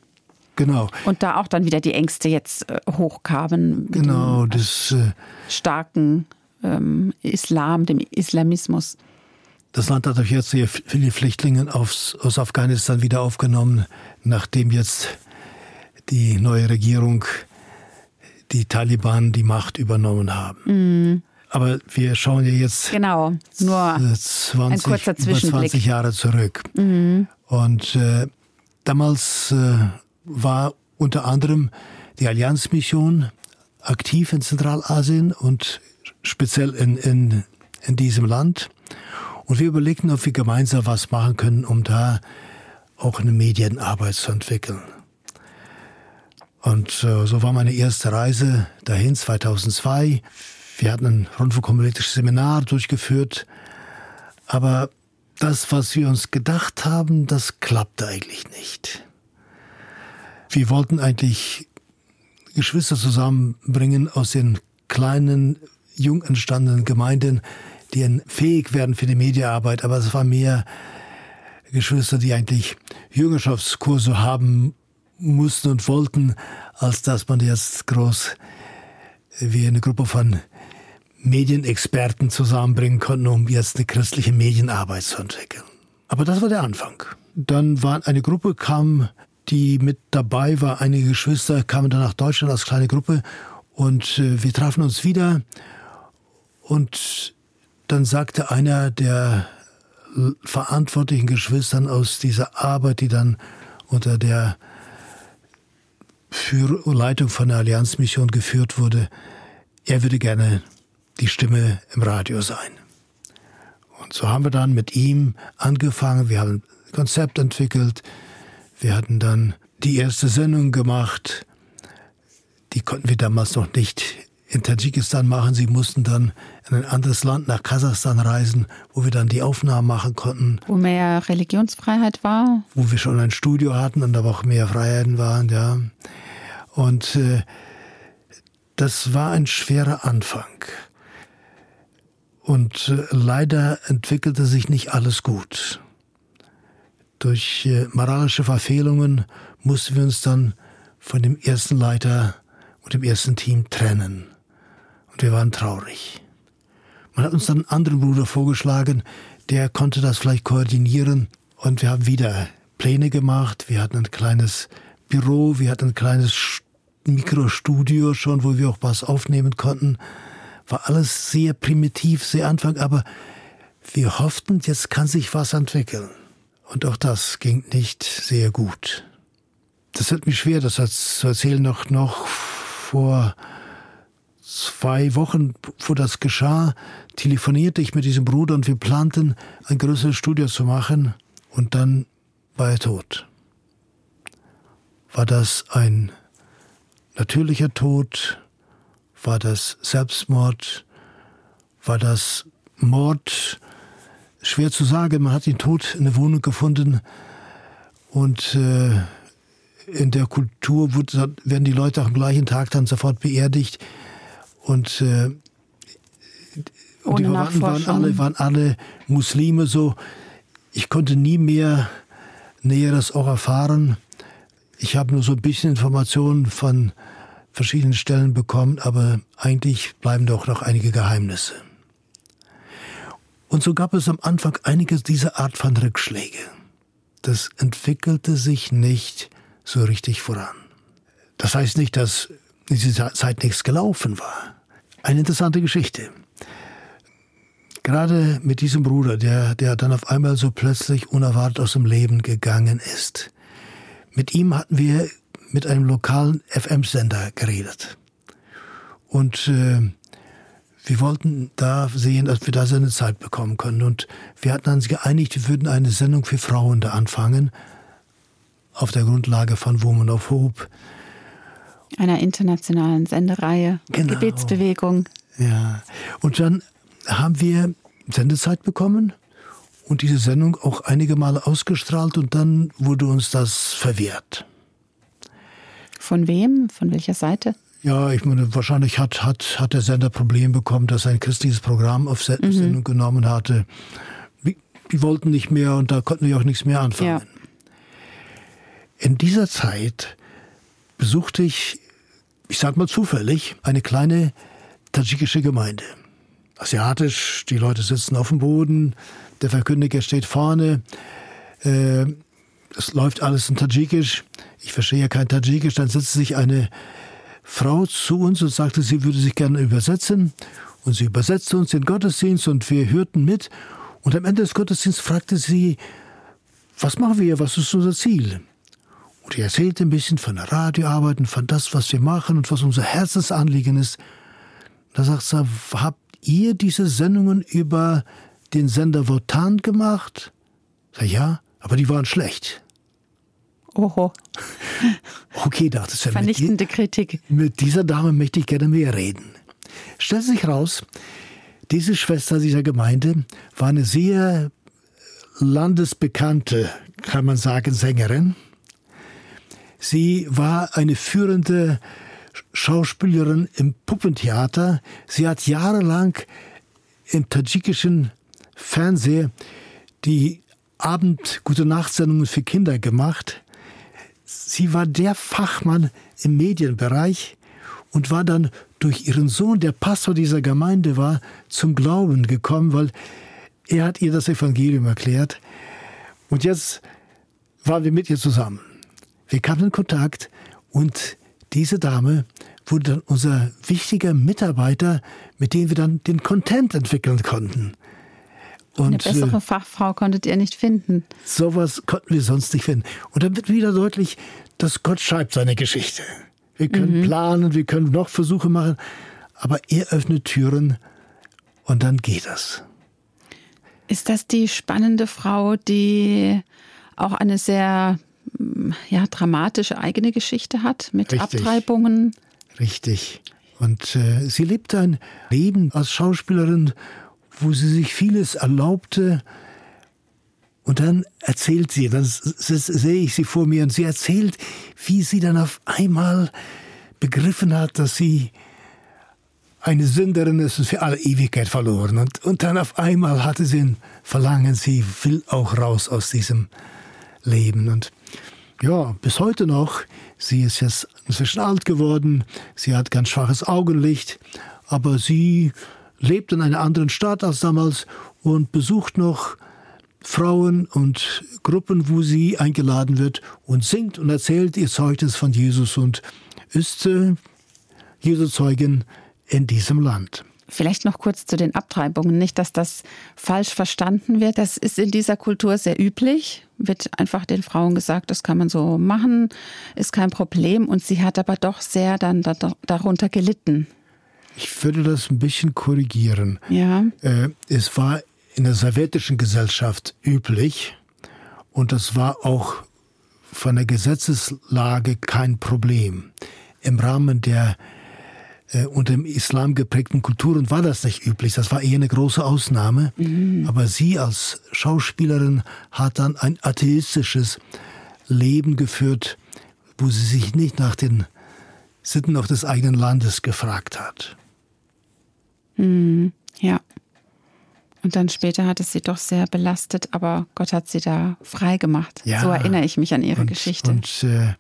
Genau. Und da auch dann wieder die Ängste jetzt äh, hochkamen. Genau, das. Äh, starken ähm, Islam, dem Islamismus. Das Land hat jetzt sehr viele Flüchtlinge aus, Afghanistan wieder aufgenommen, nachdem jetzt die neue Regierung die Taliban die Macht übernommen haben. Mhm. Aber wir schauen ja jetzt genau, nur 20, ein kurzer 20 Jahre zurück. Mhm. Und äh, damals äh, war unter anderem die Allianzmission aktiv in Zentralasien und speziell in, in, in diesem Land. Und wir überlegten, ob wir gemeinsam was machen können, um da auch eine Medienarbeit zu entwickeln. Und äh, so war meine erste Reise dahin 2002. Wir hatten ein rundfunkkommunistisches Seminar durchgeführt. Aber das, was wir uns gedacht haben, das klappte eigentlich nicht. Wir wollten eigentlich Geschwister zusammenbringen aus den kleinen, jung entstandenen Gemeinden, die fähig werden für die Mediaarbeit, aber es waren mehr Geschwister, die eigentlich Jüngerschaftskurse haben mussten und wollten, als dass man jetzt groß wie eine Gruppe von Medienexperten zusammenbringen konnte, um jetzt eine christliche Medienarbeit zu entwickeln. Aber das war der Anfang. Dann war eine Gruppe, kam, die mit dabei war, einige Geschwister kamen dann nach Deutschland als kleine Gruppe und äh, wir trafen uns wieder und dann sagte einer der verantwortlichen Geschwistern aus dieser Arbeit, die dann unter der für Leitung von der Allianzmission geführt wurde, er würde gerne die Stimme im Radio sein. Und so haben wir dann mit ihm angefangen. Wir haben ein Konzept entwickelt. Wir hatten dann die erste Sendung gemacht. Die konnten wir damals noch nicht in Tadschikistan machen. Sie mussten dann in ein anderes Land, nach Kasachstan reisen, wo wir dann die Aufnahmen machen konnten. Wo mehr Religionsfreiheit war? Wo wir schon ein Studio hatten und da auch mehr Freiheiten waren, ja. Und äh, das war ein schwerer Anfang. Und äh, leider entwickelte sich nicht alles gut. Durch äh, moralische Verfehlungen mussten wir uns dann von dem ersten Leiter und dem ersten Team trennen. Und wir waren traurig. Man hat uns dann einen anderen Bruder vorgeschlagen, der konnte das vielleicht koordinieren. Und wir haben wieder Pläne gemacht. Wir hatten ein kleines Büro, wir hatten ein kleines Mikrostudio schon, wo wir auch was aufnehmen konnten. War alles sehr primitiv, sehr Anfang, aber wir hofften, jetzt kann sich was entwickeln. Und auch das ging nicht sehr gut. Das hat mich schwer, das zu erzählen, noch, noch vor zwei Wochen, wo das geschah, telefonierte ich mit diesem Bruder und wir planten, ein größeres Studio zu machen. Und dann war er tot. War das ein natürlicher Tod? War das Selbstmord? War das Mord? Schwer zu sagen. Man hat ihn tot in der Wohnung gefunden und äh, in der Kultur werden die Leute auch am gleichen Tag dann sofort beerdigt. Und, äh, die Verwandten waren alle, waren alle Muslime so. Ich konnte nie mehr Näheres auch erfahren. Ich habe nur so ein bisschen Informationen von verschiedenen Stellen bekommen, aber eigentlich bleiben doch noch einige Geheimnisse. Und so gab es am Anfang einige dieser Art von Rückschläge. Das entwickelte sich nicht so richtig voran. Das heißt nicht, dass in dieser Zeit nichts gelaufen war. Eine interessante Geschichte. Gerade mit diesem Bruder, der, der dann auf einmal so plötzlich unerwartet aus dem Leben gegangen ist. Mit ihm hatten wir mit einem lokalen FM-Sender geredet. Und äh, wir wollten da sehen, dass wir da seine Zeit bekommen können. Und wir hatten uns geeinigt, wir würden eine Sendung für Frauen da anfangen, auf der Grundlage von Woman of Hope einer internationalen Sendereihe, genau. Gebetsbewegung. Ja, und dann haben wir Sendezeit bekommen und diese Sendung auch einige Male ausgestrahlt und dann wurde uns das verwehrt. Von wem? Von welcher Seite? Ja, ich meine, wahrscheinlich hat, hat, hat der Sender Problem bekommen, dass er ein christliches Programm auf Mhm. Sendung genommen hatte. Die, wollten nicht mehr und da konnten wir auch nichts mehr anfangen. Ja. In dieser Zeit besuchte ich, ich sag mal zufällig, eine kleine tadschikische Gemeinde. Asiatisch, die Leute sitzen auf dem Boden, der Verkündiger steht vorne, äh, es läuft alles in Tadschikisch. Ich verstehe ja kein Tadschikisch. Dann setzte sich eine Frau zu uns und sagte, sie würde sich gerne übersetzen. Und sie übersetzte uns den Gottesdienst und wir hörten mit. Und am Ende des Gottesdienstes fragte sie, was machen wir hier? Was ist unser Ziel? Und ich erzählte ein bisschen von der Radioarbeit und von das, was wir machen und was unser Herzensanliegen ist. Da sagt sie, habt ihr diese Sendungen über den Sender Wotan gemacht? Sag, ja, aber die waren schlecht. Oho, Okay, dachte mit, die, vernichtende Kritik. mit dieser Dame möchte ich gerne mehr reden. Stellt sich raus, diese Schwester dieser Gemeinde war eine sehr landesbekannte, kann man sagen, Sängerin. Sie war eine führende Schauspielerin im Puppentheater. Sie hat jahrelang im tadschikischen Fernsehen die Abend-Gute-Nacht-Sendungen für Kinder gemacht. Sie war der Fachmann im Medienbereich und war dann durch ihren Sohn, der Pastor dieser Gemeinde war, zum Glauben gekommen, weil er hat ihr das Evangelium erklärt. Und jetzt waren wir mit ihr zusammen. Wir kamen in Kontakt und diese Dame wurde dann unser wichtiger Mitarbeiter, mit dem wir dann den Content entwickeln konnten. Eine Und, äh, bessere Fachfrau konntet ihr nicht finden. Sowas konnten wir sonst nicht finden. Und dann wird wieder deutlich, dass Gott schreibt seine Geschichte. Wir können planen, wir können noch Versuche machen, aber er öffnet Türen und dann geht das. Ist das die spannende Frau, die auch eine sehr mm, ja, dramatische eigene Geschichte hat mit Richtig. Abtreibungen? Richtig. Und äh, sie lebte ein Leben als Schauspielerin, wo sie sich vieles erlaubte. Und dann erzählt sie, dann sehe ich sie vor mir und sie erzählt, wie sie dann auf einmal begriffen hat, dass sie eine Sünderin ist und für alle Ewigkeit verloren. Und, und dann auf einmal hatte sie ein Verlangen, sie will auch raus aus diesem Leben. Und ja, bis heute noch, sie ist jetzt inzwischen alt geworden, sie hat ganz schwaches Augenlicht, aber sie lebt in einer anderen Stadt als damals und besucht noch Frauen und Gruppen, wo sie eingeladen wird und singt und erzählt ihr Zeugnis von Jesus und ist äh, Jesu Zeugin in diesem Land. Vielleicht noch kurz zu den Abtreibungen. Nicht, dass das falsch verstanden wird. Das ist in dieser Kultur sehr üblich. Wird einfach den Frauen gesagt, das kann man so machen, ist kein Problem. Und sie hat aber doch sehr dann da, darunter gelitten. Ich würde das ein bisschen korrigieren. Ja. Äh, es war in der sowjetischen Gesellschaft üblich und das war auch von der Gesetzeslage kein Problem. Im Rahmen der äh, unter dem Islam geprägten Kulturen war das nicht üblich. Das war eher eine große Ausnahme. Aber sie als Schauspielerin hat dann ein atheistisches Leben geführt, wo sie sich nicht nach den Sitten auch des eigenen Landes gefragt hat. Ja. Und dann später hat es sie doch sehr belastet, aber Gott hat sie da frei gemacht. Ja. So erinnere ich mich an ihre und, Geschichte. Und äh,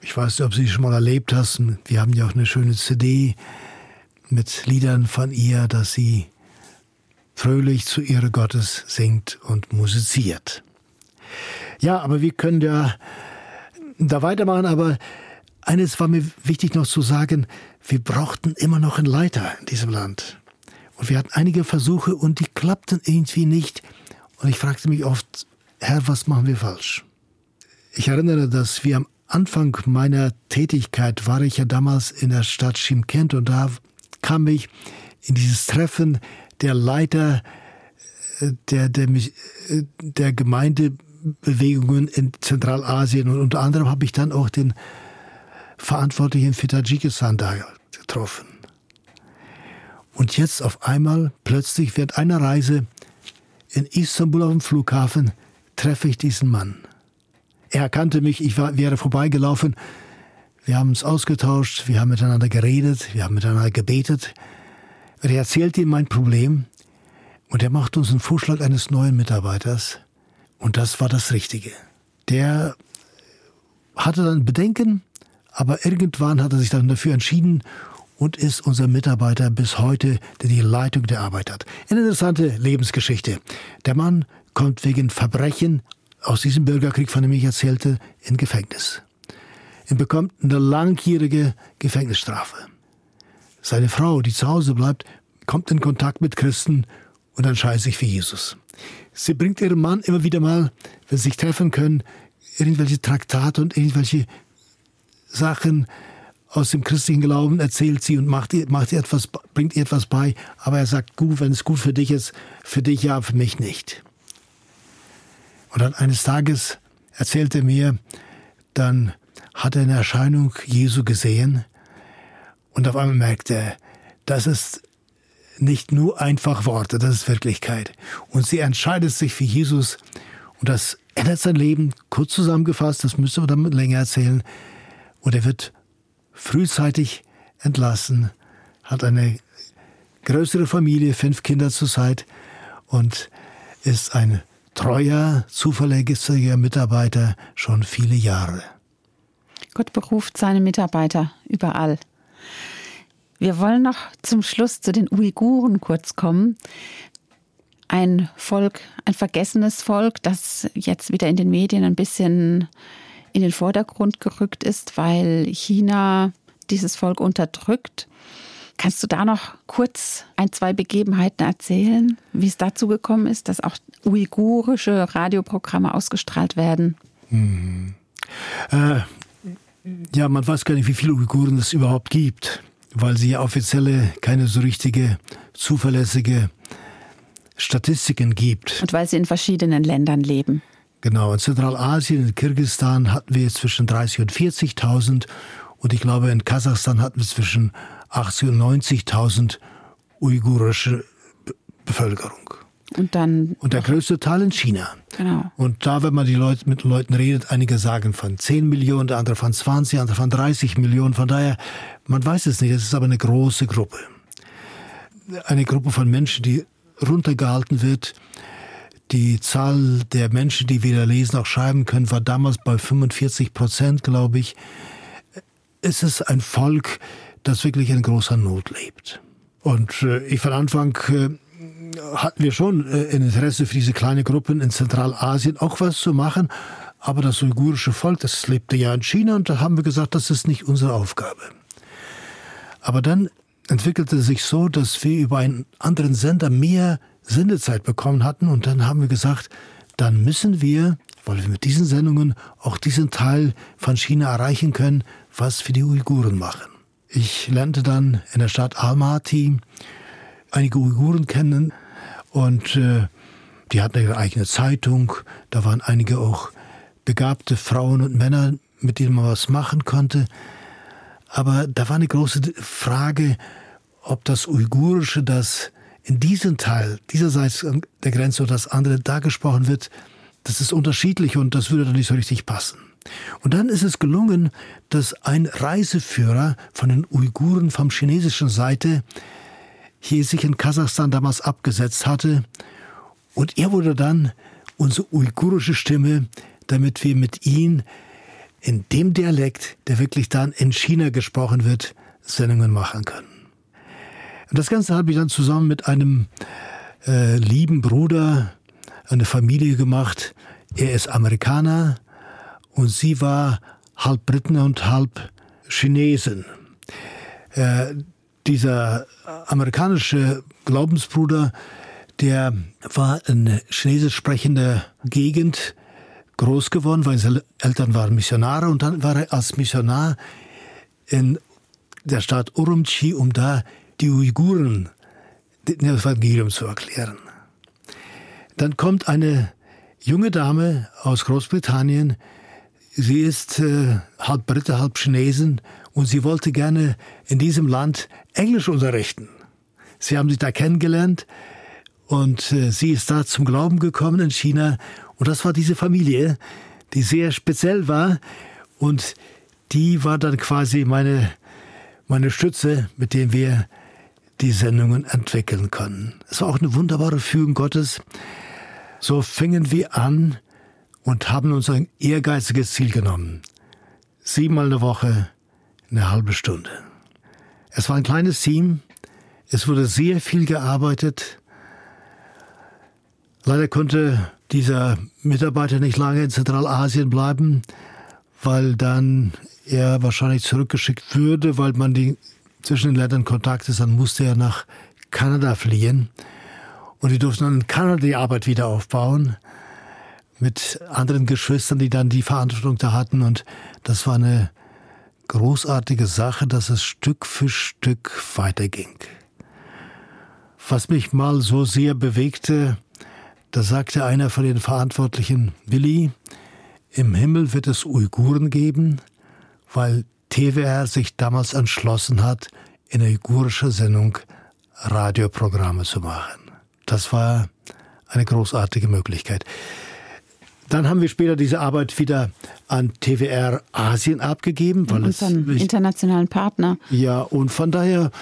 ich weiß nicht, ob Sie schon mal erlebt hast. Wir haben ja auch eine schöne CD mit Liedern von ihr, dass sie fröhlich zu Ehre Gottes singt und musiziert. Ja, aber wir können ja da weitermachen, aber eines war mir wichtig noch zu sagen, wir brauchten immer noch einen Leiter in diesem Land. Und wir hatten einige Versuche und die klappten irgendwie nicht. Und ich fragte mich oft, Herr, was machen wir falsch? Ich erinnere, dass wir am Anfang meiner Tätigkeit war ich ja damals in der Stadt Schimkent und da kam ich in dieses Treffen der Leiter äh, der, der, äh, der Gemeindebewegungen in Zentralasien und unter anderem habe ich dann auch den Verantwortlichen für Tadschikistan da getroffen. Und jetzt auf einmal, plötzlich während einer Reise in Istanbul auf dem Flughafen, treffe ich diesen Mann. Er erkannte mich, ich war, wäre vorbeigelaufen. Wir haben uns ausgetauscht, wir haben miteinander geredet, wir haben miteinander gebetet. Er erzählt ihm mein Problem und er macht uns einen Vorschlag eines neuen Mitarbeiters. Und das war das Richtige. Der hatte dann Bedenken, aber irgendwann hat er sich dann dafür entschieden und ist unser Mitarbeiter bis heute, der die Leitung der Arbeit hat. Eine interessante Lebensgeschichte. Der Mann kommt wegen Verbrechen aus diesem Bürgerkrieg, von dem ich erzählte, in Gefängnis. Er bekommt eine langjährige Gefängnisstrafe. Seine Frau, die zu Hause bleibt, kommt in Kontakt mit Christen und entscheidet sich für Jesus. Sie bringt ihrem Mann immer wieder mal, wenn sie sich treffen können, irgendwelche Traktate und irgendwelche Sachen aus dem christlichen Glauben erzählt sie und macht ihr, macht ihr etwas, bringt ihr etwas bei. Aber er sagt, gut, wenn es gut für dich ist, für dich ja, für mich nicht. Und dann eines Tages erzählte er mir, dann hat er eine Erscheinung Jesu gesehen und auf einmal merkte er, das ist nicht nur einfach Worte, das ist Wirklichkeit. Und sie entscheidet sich für Jesus und das ändert sein Leben. Kurz zusammengefasst, das müsste man dann länger erzählen. Und er wird frühzeitig entlassen, hat eine größere Familie, fünf Kinder zur Zeit und ist ein treuer, zuverlässiger Mitarbeiter schon viele Jahre. Gott beruft seine Mitarbeiter überall. Wir wollen noch zum Schluss zu den Uiguren kurz kommen. Ein Volk, ein vergessenes Volk, das jetzt wieder in den Medien ein bisschen in den Vordergrund gerückt ist, weil China dieses Volk unterdrückt. Kannst du da noch kurz ein, zwei Begebenheiten erzählen, wie es dazu gekommen ist, dass auch uigurische Radioprogramme ausgestrahlt werden? Hm. Äh, ja, man weiß gar nicht, wie viele Uiguren es überhaupt gibt, weil sie offizielle, keine so richtige, zuverlässige Statistiken gibt. Und weil sie in verschiedenen Ländern leben. Genau, in Zentralasien, in Kirgisistan hatten wir zwischen 30 und 40.000 und ich glaube in Kasachstan hatten wir zwischen 80 und 90.000 uigurische Bevölkerung. Und dann. Und der größte Teil in China. Genau. Und da, wenn man die Leute, mit den Leuten redet, einige sagen von 10 Millionen, der andere von 20, andere von 30 Millionen. Von daher, man weiß es nicht. Es ist aber eine große Gruppe. Eine Gruppe von Menschen, die runtergehalten wird. Die Zahl der Menschen, die weder lesen noch schreiben können, war damals bei 45 Prozent, glaube ich. Es ist ein Volk, das wirklich in großer Not lebt. Und äh, ich von Anfang äh, hatten wir schon äh, ein Interesse für diese kleinen Gruppen in Zentralasien auch was zu machen. Aber das uigurische Volk, das lebte ja in China und da haben wir gesagt, das ist nicht unsere Aufgabe. Aber dann entwickelte es sich so, dass wir über einen anderen Sender mehr Sendezeit bekommen hatten und dann haben wir gesagt, dann müssen wir, weil wir mit diesen Sendungen auch diesen Teil von China erreichen können, was für die Uiguren machen. Ich lernte dann in der Stadt Almaty einige Uiguren kennen und äh, die hatten ihre eigene Zeitung. Da waren einige auch begabte Frauen und Männer, mit denen man was machen konnte. Aber da war eine große Frage, ob das Uigurische, das in diesem Teil, dieserseits der Grenze oder das andere da gesprochen wird, das ist unterschiedlich und das würde dann nicht so richtig passen. Und dann ist es gelungen, dass ein Reiseführer von den Uiguren vom chinesischen Seite hier sich in Kasachstan damals abgesetzt hatte. Und er wurde dann unsere uigurische Stimme, damit wir mit ihm in dem Dialekt, der wirklich dann in China gesprochen wird, Sendungen machen können. Und das Ganze habe ich dann zusammen mit einem äh, lieben Bruder, eine Familie gemacht. Er ist Amerikaner und sie war halb Briten und halb Chinesen. Äh, dieser amerikanische Glaubensbruder, der war in chinesisch sprechender Gegend groß geworden, weil seine Eltern waren Missionare und dann war er als Missionar in der Stadt Urumqi, um da die Uiguren das Evangelium zu erklären. Dann kommt eine junge Dame aus Großbritannien. Sie ist äh, halb Brite, halb Chinesin und sie wollte gerne in diesem Land Englisch unterrichten. Sie haben sich da kennengelernt und äh, sie ist da zum Glauben gekommen in China und das war diese Familie, die sehr speziell war und die war dann quasi meine, meine Stütze, mit dem wir die Sendungen entwickeln können. Es war auch eine wunderbare Fügung Gottes. So fingen wir an und haben uns ein ehrgeiziges Ziel genommen. Siebenmal eine Woche, eine halbe Stunde. Es war ein kleines Team. Es wurde sehr viel gearbeitet. Leider konnte dieser Mitarbeiter nicht lange in Zentralasien bleiben, weil dann er wahrscheinlich zurückgeschickt würde, weil man die zwischen den Ländern Kontakt ist, dann musste er nach Kanada fliehen. Und die durften dann in Kanada die Arbeit wieder aufbauen mit anderen Geschwistern, die dann die Verantwortung da hatten. Und das war eine großartige Sache, dass es Stück für Stück weiterging. Was mich mal so sehr bewegte, da sagte einer von den Verantwortlichen, Willi, im Himmel wird es Uiguren geben, weil TWR sich damals entschlossen hat, in uigurischer Sendung Radioprogramme zu machen. Das war eine großartige Möglichkeit. Dann haben wir später diese Arbeit wieder an TWR Asien abgegeben, weil unseren es internationalen Partner. Ja, und von daher,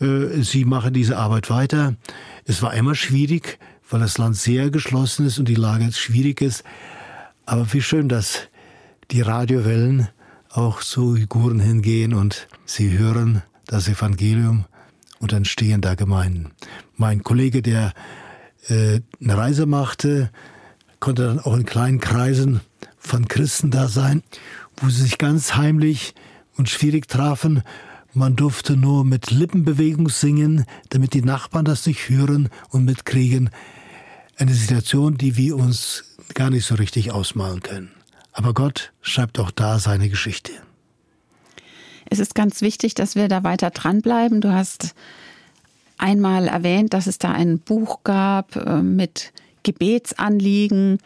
äh, sie machen diese Arbeit weiter. Es war immer schwierig, weil das Land sehr geschlossen ist und die Lage schwierig ist. Aber wie schön, dass die Radiowellen auch zu Uiguren hingehen und sie hören das Evangelium und entstehen da Gemeinden. Mein Kollege, der äh, eine Reise machte, konnte dann auch in kleinen Kreisen von Christen da sein, wo sie sich ganz heimlich und schwierig trafen. Man durfte nur mit Lippenbewegung singen, damit die Nachbarn das nicht hören und mitkriegen. Eine Situation, die wir uns gar nicht so richtig ausmalen können. Aber Gott schreibt auch da seine Geschichte. Es ist ganz wichtig, dass wir da weiter dranbleiben. Du hast einmal erwähnt, dass es da ein Buch gab äh, mit Gebetsanliegen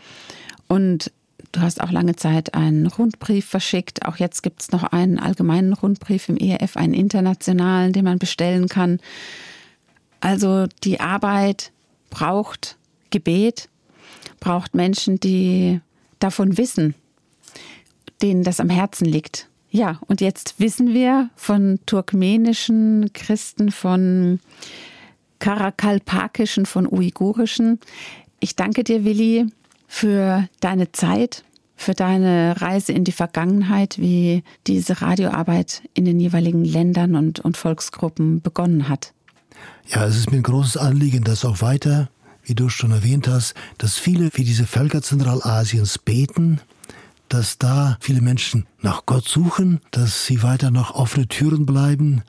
und du hast auch lange Zeit einen Rundbrief verschickt. Auch jetzt gibt es noch einen allgemeinen Rundbrief im ERF, einen internationalen, den man bestellen kann. Also die Arbeit braucht Gebet, braucht Menschen, die davon wissen, denen das am Herzen liegt. Ja, und jetzt wissen wir von turkmenischen Christen, von karakalpakischen, von uigurischen. Ich danke dir, Willi, für deine Zeit, für deine Reise in die Vergangenheit, wie diese Radioarbeit in den jeweiligen Ländern und, und Volksgruppen begonnen hat. Ja, es ist mir ein großes Anliegen, dass auch weiter, wie du schon erwähnt hast, dass viele wie diese Völker Zentralasiens beten dass da viele Menschen nach Gott suchen, dass sie weiter noch offene Türen bleiben.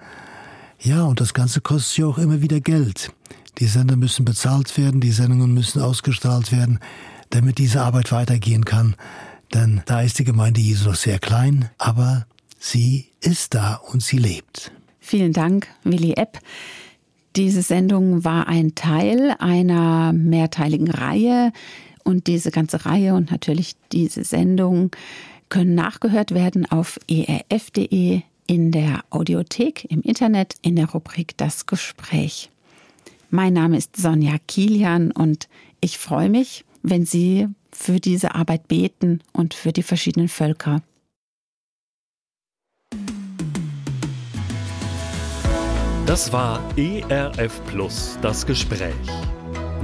Ja, und das Ganze kostet ja auch immer wieder Geld. Die Sender müssen bezahlt werden, die Sendungen müssen ausgestrahlt werden, damit diese Arbeit weitergehen kann. Denn da ist die Gemeinde Jesu noch sehr klein, aber sie ist da und sie lebt. Vielen Dank, Willi Epp. Diese Sendung war ein Teil einer mehrteiligen Reihe, und diese ganze Reihe und natürlich diese Sendung können nachgehört werden auf erf.de in der Audiothek im Internet in der Rubrik Das Gespräch. Mein Name ist Sonja Kilian und ich freue mich, wenn Sie für diese Arbeit beten und für die verschiedenen Völker. Das war ERF Plus, das Gespräch.